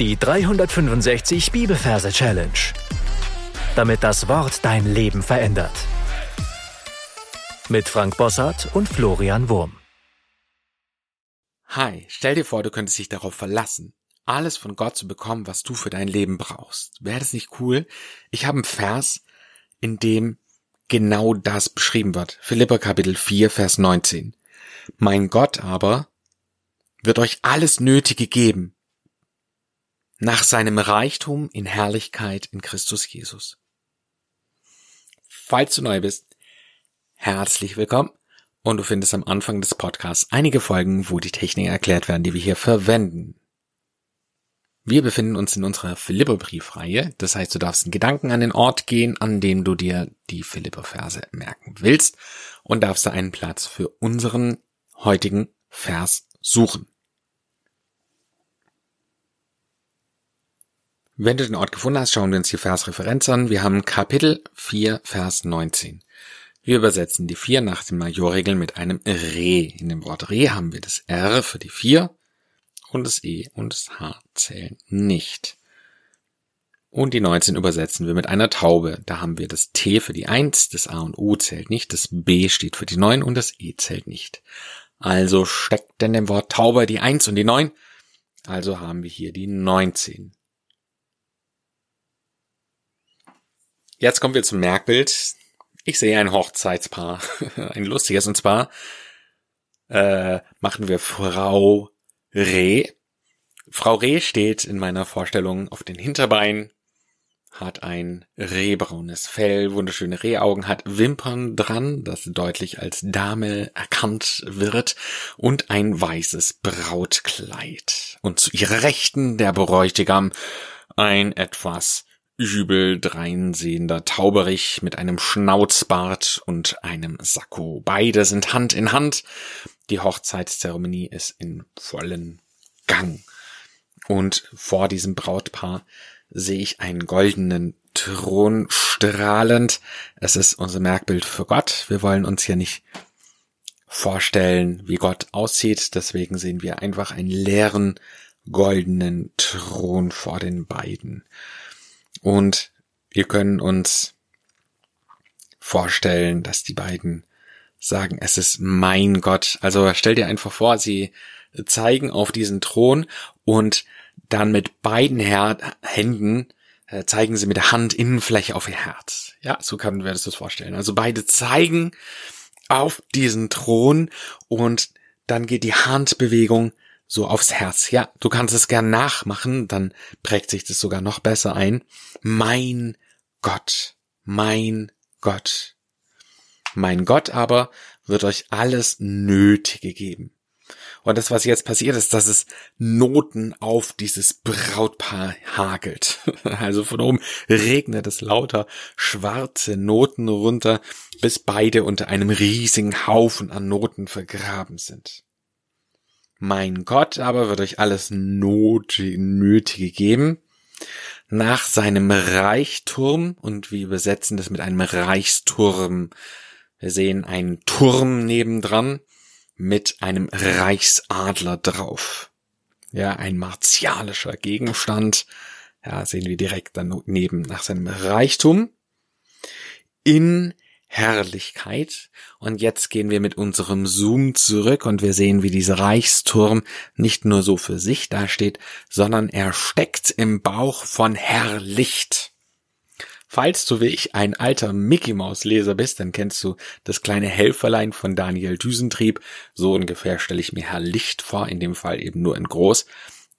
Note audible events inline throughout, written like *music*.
Die 365 Bibelverse Challenge. Damit das Wort dein Leben verändert. Mit Frank Bossart und Florian Wurm. Hi, stell dir vor, du könntest dich darauf verlassen, alles von Gott zu bekommen, was du für dein Leben brauchst. Wäre das nicht cool? Ich habe einen Vers, in dem genau das beschrieben wird. Philippa Kapitel 4, Vers 19. Mein Gott aber wird euch alles Nötige geben, nach seinem Reichtum in Herrlichkeit in Christus Jesus. Falls du neu bist, herzlich willkommen und du findest am Anfang des Podcasts einige Folgen, wo die Techniken erklärt werden, die wir hier verwenden. Wir befinden uns in unserer Philipperbriefreihe, das heißt, du darfst in Gedanken an den Ort gehen, an dem du dir die Philipper-Verse merken willst und darfst da einen Platz für unseren heutigen Vers suchen. Wenn du den Ort gefunden hast, schauen wir uns die Versreferenz an. Wir haben Kapitel 4, Vers 19. Wir übersetzen die 4 nach den Majorregeln mit einem Re. In dem Wort Re haben wir das R für die 4 und das E und das H zählen nicht. Und die 19 übersetzen wir mit einer Taube. Da haben wir das T für die 1, das A und U zählt nicht, das B steht für die 9 und das E zählt nicht. Also steckt denn dem Wort Taube die 1 und die 9. Also haben wir hier die 19. Jetzt kommen wir zum Merkbild. Ich sehe ein Hochzeitspaar, *laughs* ein lustiges, und zwar äh, machen wir Frau Reh. Frau Reh steht in meiner Vorstellung auf den Hinterbeinen, hat ein rehbraunes Fell, wunderschöne Rehaugen, hat Wimpern dran, das deutlich als Dame erkannt wird, und ein weißes Brautkleid. Und zu ihrer Rechten der Bräutigam ein etwas übel dreinsehender Tauberich mit einem Schnauzbart und einem Sakko. Beide sind Hand in Hand. Die Hochzeitszeremonie ist in vollen Gang. Und vor diesem Brautpaar sehe ich einen goldenen Thron strahlend. Es ist unser Merkbild für Gott. Wir wollen uns hier nicht vorstellen, wie Gott aussieht. Deswegen sehen wir einfach einen leeren goldenen Thron vor den beiden. Und wir können uns vorstellen, dass die beiden sagen, es ist mein Gott. Also stell dir einfach vor, sie zeigen auf diesen Thron und dann mit beiden Her Händen äh, zeigen sie mit der Handinnenfläche auf ihr Herz. Ja, so können wir das vorstellen. Also beide zeigen auf diesen Thron und dann geht die Handbewegung so aufs Herz. Ja, du kannst es gern nachmachen, dann prägt sich das sogar noch besser ein. Mein Gott, mein Gott. Mein Gott aber wird euch alles Nötige geben. Und das, was jetzt passiert ist, dass es Noten auf dieses Brautpaar hagelt. *laughs* Also von oben regnet es lauter schwarze Noten runter, bis beide unter einem riesigen Haufen an Noten vergraben sind. Mein Gott aber wird euch alles Nötige geben nach seinem Reichturm und wir übersetzen das mit einem Reichsturm. Wir sehen einen Turm nebendran mit einem Reichsadler drauf. Ja, ein martialischer Gegenstand. Ja, sehen wir direkt daneben nach seinem Reichtum. In Herrlichkeit. Und jetzt gehen wir mit unserem Zoom zurück und wir sehen, wie dieser Reichsturm nicht nur so für sich dasteht, sondern er steckt im Bauch von Herrlicht. Falls du wie ich ein alter Mickey Maus Leser bist, dann kennst du das kleine Helferlein von Daniel Düsentrieb. So ungefähr stelle ich mir Herr Licht vor, in dem Fall eben nur in groß.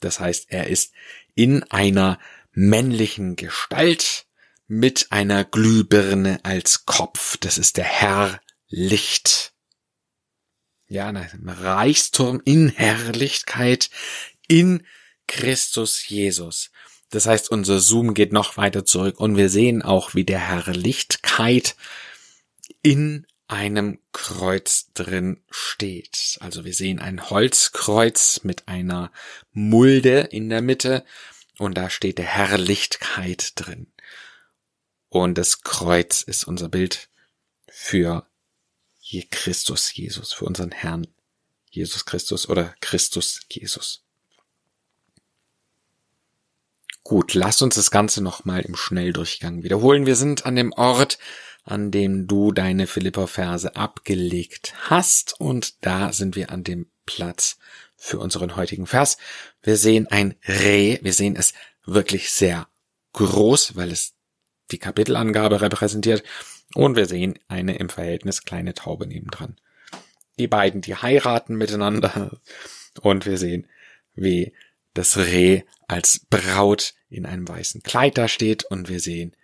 Das heißt, er ist in einer männlichen Gestalt mit einer Glühbirne als Kopf. Das ist der Herr Licht. Ja, ein Reichsturm in Herrlichkeit in Christus Jesus. Das heißt, unser Zoom geht noch weiter zurück und wir sehen auch, wie der Herrlichkeit in einem Kreuz drin steht. Also wir sehen ein Holzkreuz mit einer Mulde in der Mitte und da steht der Herrlichkeit drin. Und das Kreuz ist unser Bild für Christus Jesus, für unseren Herrn Jesus Christus oder Christus Jesus. Gut, lasst uns das Ganze nochmal im Schnelldurchgang wiederholen. Wir sind an dem Ort, an dem du deine Philippa-Verse abgelegt hast und da sind wir an dem Platz für unseren heutigen Vers. Wir sehen ein Reh, wir sehen es wirklich sehr groß, weil es die Kapitelangabe repräsentiert und wir sehen eine im Verhältnis kleine Taube nebendran. Die beiden, die heiraten miteinander und wir sehen, wie das Reh als Braut in einem weißen Kleid da steht und wir sehen,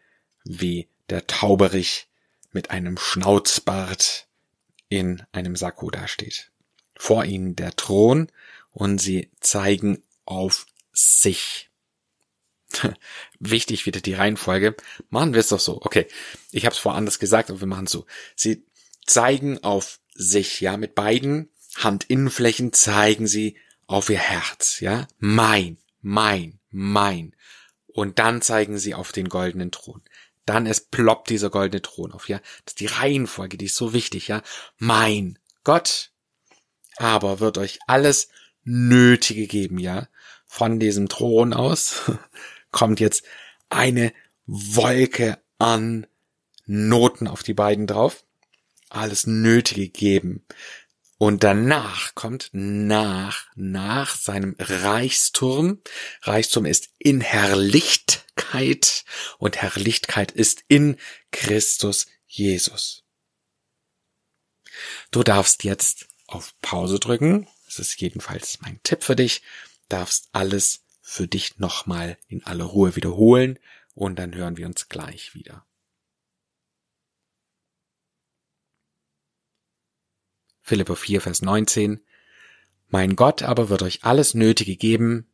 wie der Tauberich mit einem Schnauzbart in einem Sakko dasteht. Vor ihnen der Thron und sie zeigen auf sich. *laughs* Wichtig wieder die Reihenfolge. Machen wir es doch so. Okay, ich habe es vorher gesagt, aber wir machen es so. Sie zeigen auf sich, ja, mit beiden Handinnenflächen zeigen sie auf ihr Herz, ja, mein, mein, mein. Und dann zeigen sie auf den goldenen Thron. Dann es ploppt dieser goldene Thron auf, ja. Das ist die Reihenfolge, die ist so wichtig, ja. Mein Gott aber wird euch alles Nötige geben, ja. Von diesem Thron aus *laughs* kommt jetzt eine Wolke an Noten auf die beiden drauf. Alles Nötige geben. Und danach kommt nach, nach seinem Reichsturm. Reichsturm ist in Herrlichkeit und Herrlichkeit ist in Christus Jesus. Du darfst jetzt auf Pause drücken. Das ist jedenfalls mein Tipp für dich. Darfst alles für dich nochmal in aller Ruhe wiederholen und dann hören wir uns gleich wieder. Philippa 4, Vers 19. Mein Gott aber wird euch alles Nötige geben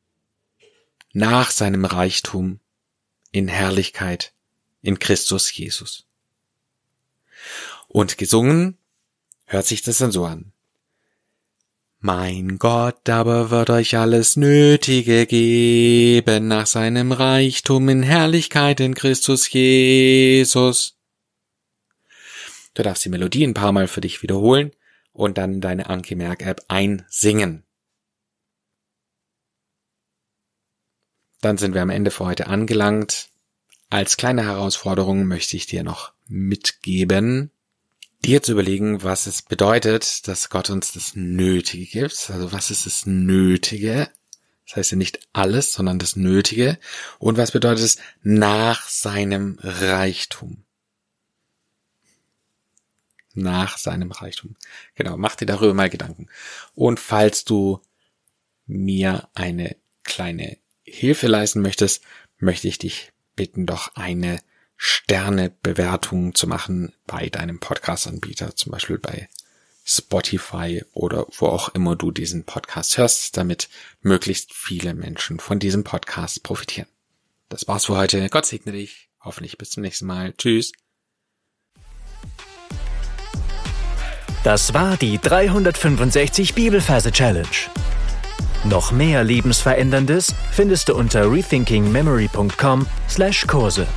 nach seinem Reichtum in Herrlichkeit in Christus Jesus. Und gesungen hört sich das dann so an. Mein Gott aber wird euch alles Nötige geben nach seinem Reichtum in Herrlichkeit in Christus Jesus. Du darfst die Melodie ein paar Mal für dich wiederholen und dann deine Anki Merk App einsingen. Dann sind wir am Ende für heute angelangt. Als kleine Herausforderung möchte ich dir noch mitgeben, dir zu überlegen, was es bedeutet, dass Gott uns das Nötige gibt. Also was ist das Nötige? Das heißt ja nicht alles, sondern das Nötige. Und was bedeutet es nach seinem Reichtum? nach seinem Reichtum. Genau, mach dir darüber mal Gedanken. Und falls du mir eine kleine Hilfe leisten möchtest, möchte ich dich bitten, doch eine Sternebewertung zu machen bei deinem Podcast-Anbieter, zum Beispiel bei Spotify oder wo auch immer du diesen Podcast hörst, damit möglichst viele Menschen von diesem Podcast profitieren. Das war's für heute. Gott segne dich. Hoffentlich bis zum nächsten Mal. Tschüss. Das war die 365 Bibelferse Challenge. Noch mehr Lebensveränderndes findest du unter rethinkingmemory.com/Kurse.